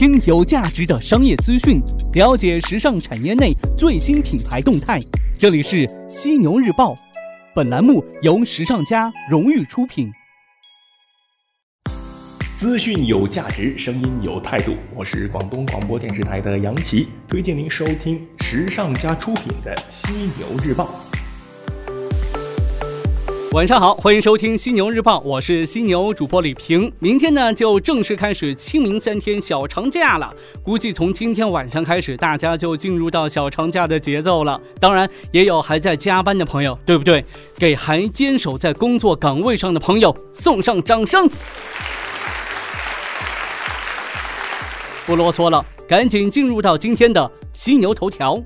听有价值的商业资讯，了解时尚产业内最新品牌动态。这里是犀牛日报，本栏目由时尚家荣誉出品。资讯有价值，声音有态度。我是广东广播电视台的杨奇，推荐您收听时尚家出品的犀牛日报。晚上好，欢迎收听犀牛日报，我是犀牛主播李平。明天呢就正式开始清明三天小长假了，估计从今天晚上开始，大家就进入到小长假的节奏了。当然，也有还在加班的朋友，对不对？给还坚守在工作岗位上的朋友送上掌声。不啰嗦了，赶紧进入到今天的犀牛头条。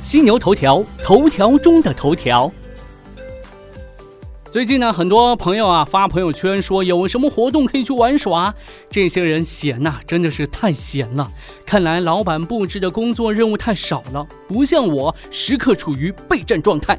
犀牛头条，头条中的头条。最近呢，很多朋友啊发朋友圈说有什么活动可以去玩耍。这些人闲呐，真的是太闲了。看来老板布置的工作任务太少了，不像我时刻处于备战状态。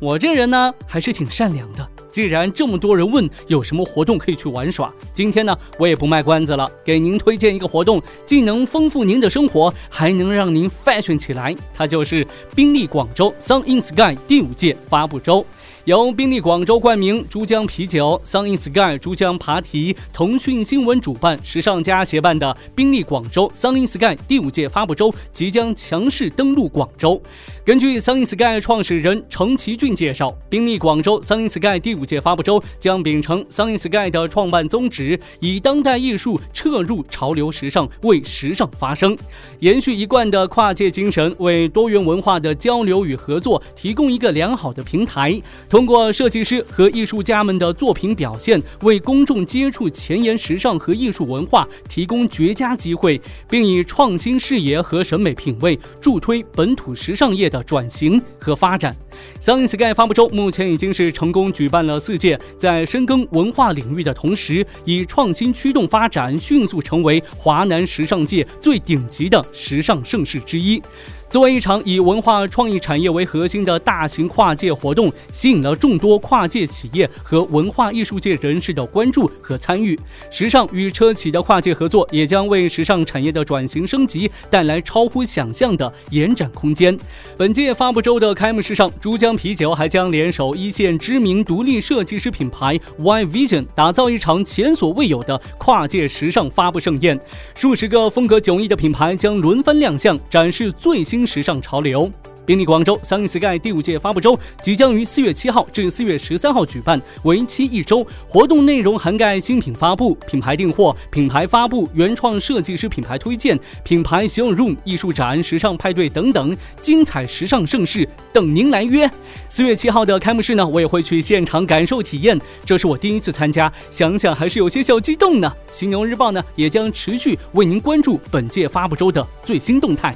我这人呢还是挺善良的。既然这么多人问有什么活动可以去玩耍，今天呢我也不卖关子了，给您推荐一个活动，既能丰富您的生活，还能让您 fashion 起来。它就是宾利广州 Sun in Sky 第五届发布周。由宾利广州冠名、珠江啤酒、Sun in Sky、珠江爬提、腾讯新闻主办、时尚家协办的宾利广州 Sun in Sky 第五届发布周即将强势登陆广州。根据 Sun in Sky 创始人程其俊介绍，宾利广州 Sun in Sky 第五届发布周将秉承 Sun in Sky 的创办宗旨，以当代艺术彻入潮流时尚，为时尚发声，延续一贯的跨界精神，为多元文化的交流与合作提供一个良好的平台。通过设计师和艺术家们的作品表现，为公众接触前沿时尚和艺术文化提供绝佳机会，并以创新视野和审美品味助推本土时尚业的转型和发展。SUN SKY 发布周目前已经是成功举办了四届，在深耕文化领域的同时，以创新驱动发展，迅速成为华南时尚界最顶级的时尚盛事之一。作为一场以文化创意产业为核心的大型跨界活动，吸引了众多跨界企业和文化艺术界人士的关注和参与。时尚与车企的跨界合作，也将为时尚产业的转型升级带来超乎想象的延展空间。本届发布周的开幕式上，珠江啤酒还将联手一线知名独立设计师品牌 Y Vision，打造一场前所未有的跨界时尚发布盛宴。数十个风格迥异的品牌将轮番亮相，展示最新。时尚潮流。宾利广州 Sun in Sky 第五届发布周即将于四月七号至四月十三号举办，为期一周。活动内容涵盖新品发布、品牌订货、品牌发布、原创设计师品牌推荐、品牌 showroom、艺术展、时尚派对等等精彩时尚盛事，等您来约。四月七号的开幕式呢，我也会去现场感受体验，这是我第一次参加，想想还是有些小激动呢。犀牛日报呢，也将持续为您关注本届发布周的最新动态。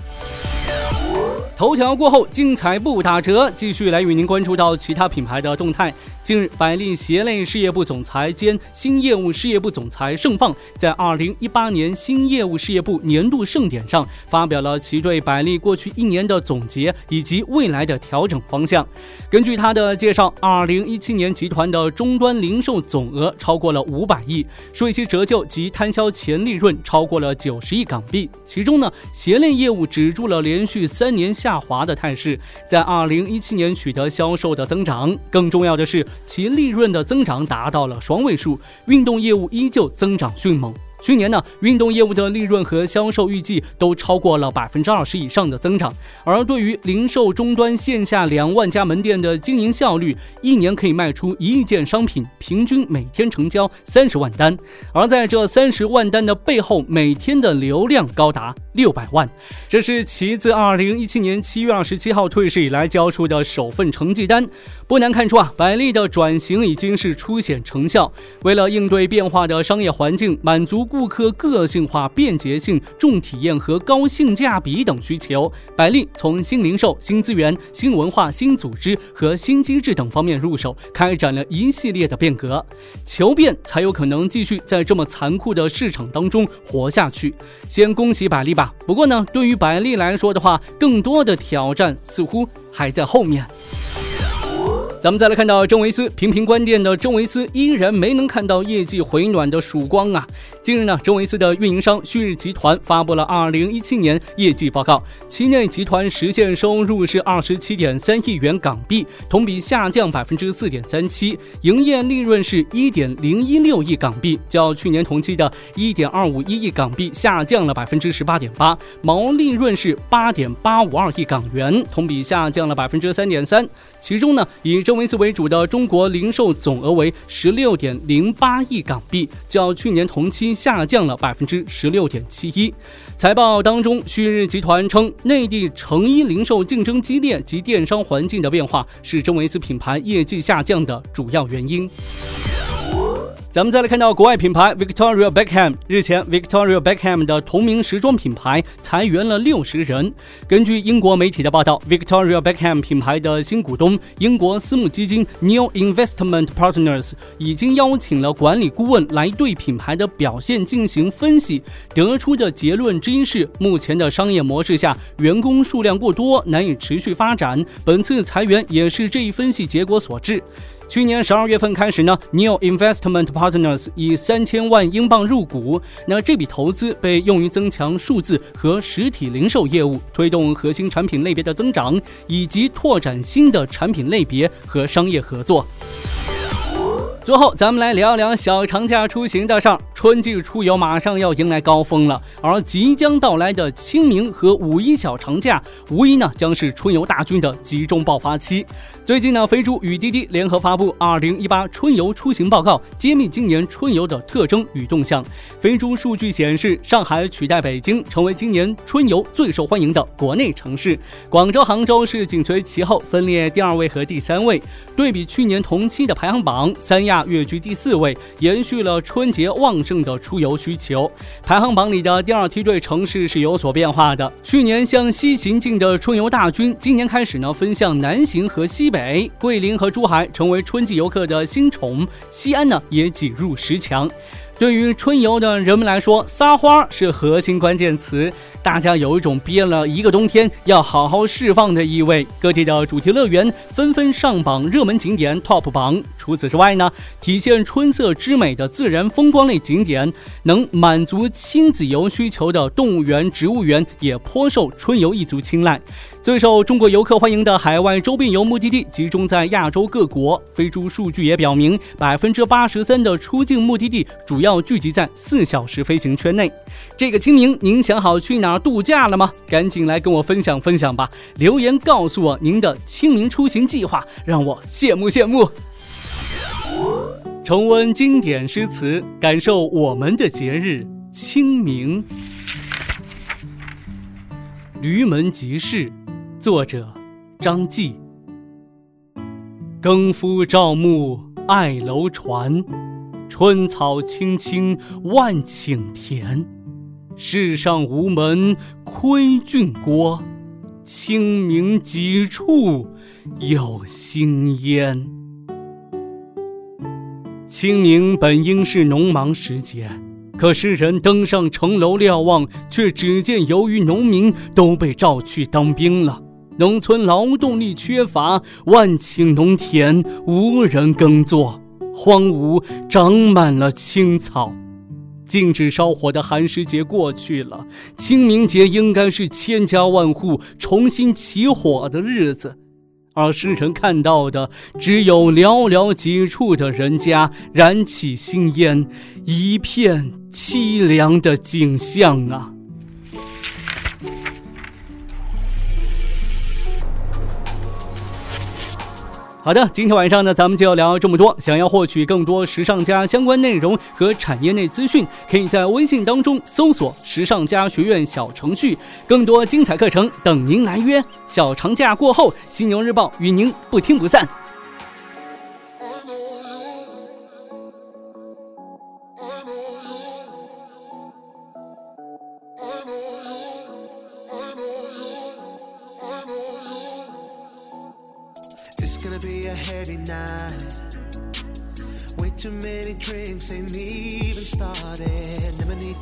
头条过后，精彩不打折，继续来与您关注到其他品牌的动态。近日，百丽鞋类事业部总裁兼新业务事业部总裁盛放在二零一八年新业务事业部年度盛典上发表了其对百丽过去一年的总结以及未来的调整方向。根据他的介绍，二零一七年集团的终端零售总额超过了五百亿，税息折旧及摊销前利润超过了九十亿港币。其中呢，鞋类业务止住了连续三年下滑的态势，在二零一七年取得销售的增长。更重要的是。其利润的增长达到了双位数，运动业务依旧增长迅猛。去年呢，运动业务的利润和销售预计都超过了百分之二十以上的增长。而对于零售终端线下两万家门店的经营效率，一年可以卖出一亿件商品，平均每天成交三十万单。而在这三十万单的背后，每天的流量高达六百万。这是其自二零一七年七月二十七号退市以来交出的首份成绩单。不难看出啊，百丽的转型已经是初显成效。为了应对变化的商业环境，满足顾客个性化、便捷性、重体验和高性价比等需求，百丽从新零售、新资源、新文化、新组织和新机制等方面入手，开展了一系列的变革。求变才有可能继续在这么残酷的市场当中活下去。先恭喜百丽吧。不过呢，对于百丽来说的话，更多的挑战似乎还在后面。咱们再来看到真维斯频频关店的真维斯依然没能看到业绩回暖的曙光啊！近日呢，真维斯的运营商旭日集团发布了二零一七年业绩报告，期内集团实现收入是二十七点三亿元港币，同比下降百分之四点三七，营业利润是一点零一六亿港币，较去年同期的一点二五一亿港币下降了百分之十八点八，毛利润是八点八五二亿港元，同比下降了百分之三点三。其中呢，以真维斯为主的中国零售总额为十六点零八亿港币，较去年同期下降了百分之十六点七一。财报当中，旭日集团称，内地成衣零售竞争激烈及电商环境的变化是真维斯品牌业绩下降的主要原因。咱们再来看到国外品牌 Victoria Beckham。日前，Victoria Beckham 的同名时装品牌裁员了六十人。根据英国媒体的报道，Victoria Beckham 品牌的新股东英国私募基金 New Investment Partners 已经邀请了管理顾问来对品牌的表现进行分析。得出的结论之一是，目前的商业模式下，员工数量过多，难以持续发展。本次裁员也是这一分析结果所致。去年十二月份开始呢，New Investment Partners 以三千万英镑入股，那这笔投资被用于增强数字和实体零售业务，推动核心产品类别的增长，以及拓展新的产品类别和商业合作。最后，咱们来聊聊小长假出行的事儿。春季出游马上要迎来高峰了，而即将到来的清明和五一小长假，无疑呢将是春游大军的集中爆发期。最近呢，飞猪与滴滴联合发布《二零一八春游出行报告》，揭秘今年春游的特征与动向。飞猪数据显示，上海取代北京成为今年春游最受欢迎的国内城市，广州、杭州是紧随其后，分列第二位和第三位。对比去年同期的排行榜，三亚跃居第四位，延续了春节旺。正的出游需求，排行榜里的第二梯队城市是有所变化的。去年向西行进的春游大军，今年开始呢分向南行和西北。桂林和珠海成为春季游客的新宠，西安呢也挤入十强。对于春游的人们来说，撒花是核心关键词。大家有一种憋了一个冬天要好好释放的意味。各地的主题乐园纷纷上榜热门景点 TOP 榜。除此之外呢，体现春色之美的自然风光类景点，能满足亲子游需求的动物园、植物园也颇受春游一族青睐。最受中国游客欢迎的海外周边游目的地集中在亚洲各国。飞猪数据也表明，百分之八十三的出境目的地主要聚集在四小时飞行圈内。这个清明，您想好去哪度假了吗？赶紧来跟我分享分享吧！留言告诉我您的清明出行计划，让我羡慕羡慕。重温经典诗词，感受我们的节日清明。《驴门集市》作者张继。耕夫照牧爱楼船，春草青青万顷田。世上无门窥俊郭，清明几处有新烟。清明本应是农忙时节。可诗人登上城楼瞭望，却只见由于农民都被召去当兵了，农村劳动力缺乏，万顷农田无人耕作，荒芜长满了青草。禁止烧火的寒食节过去了，清明节应该是千家万户重新起火的日子。而诗人看到的，只有寥寥几处的人家燃起新烟，一片凄凉的景象啊。好的，今天晚上呢，咱们就要聊这么多。想要获取更多时尚家相关内容和产业内资讯，可以在微信当中搜索“时尚家学院”小程序，更多精彩课程等您来约。小长假过后，犀牛日报与您不听不散。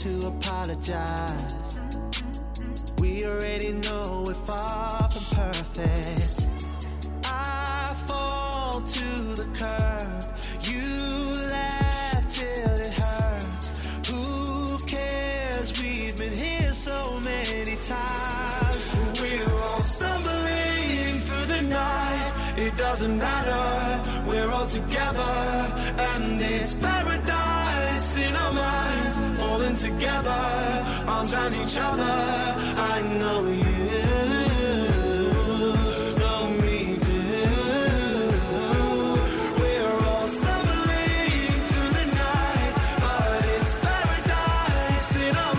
to apologize. We already know we're far from perfect. I fall to the curb. You laugh till it hurts. Who cares? We've been here so many times. We're all stumbling through the night. It doesn't matter. We're all together, and it's paradise in our minds together, arms around each other. I know you. know me too. We're all stumbling through the night, but it's paradise in our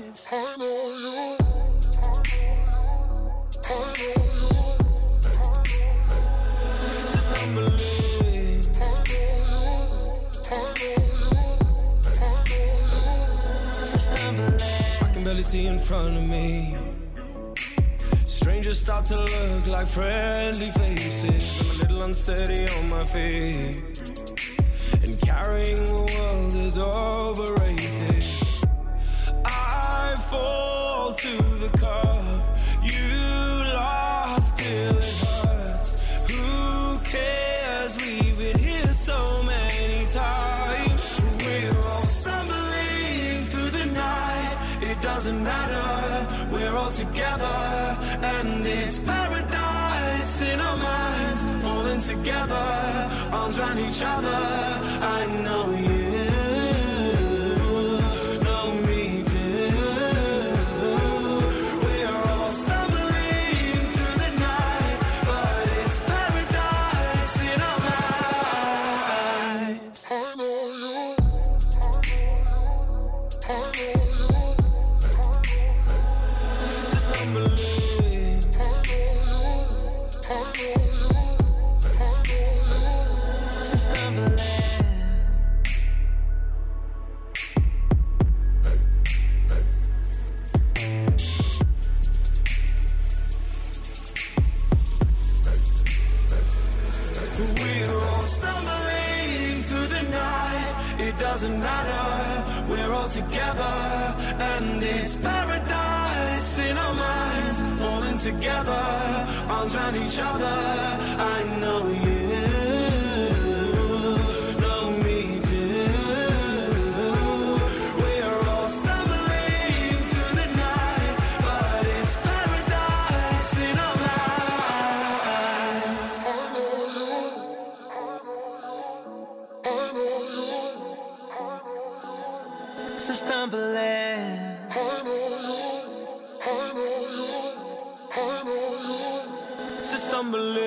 minds. I know you. I know can barely see in front of me. Strangers start to look like friendly faces. I'm a little unsteady on my feet. And carrying the world is overrated. Together, arms around each other. I know you It doesn't matter. We're all together, and it's paradise in our minds. Falling together, arms around each other. I know you stumbling. I know you. I know you. I know you. So stumbling.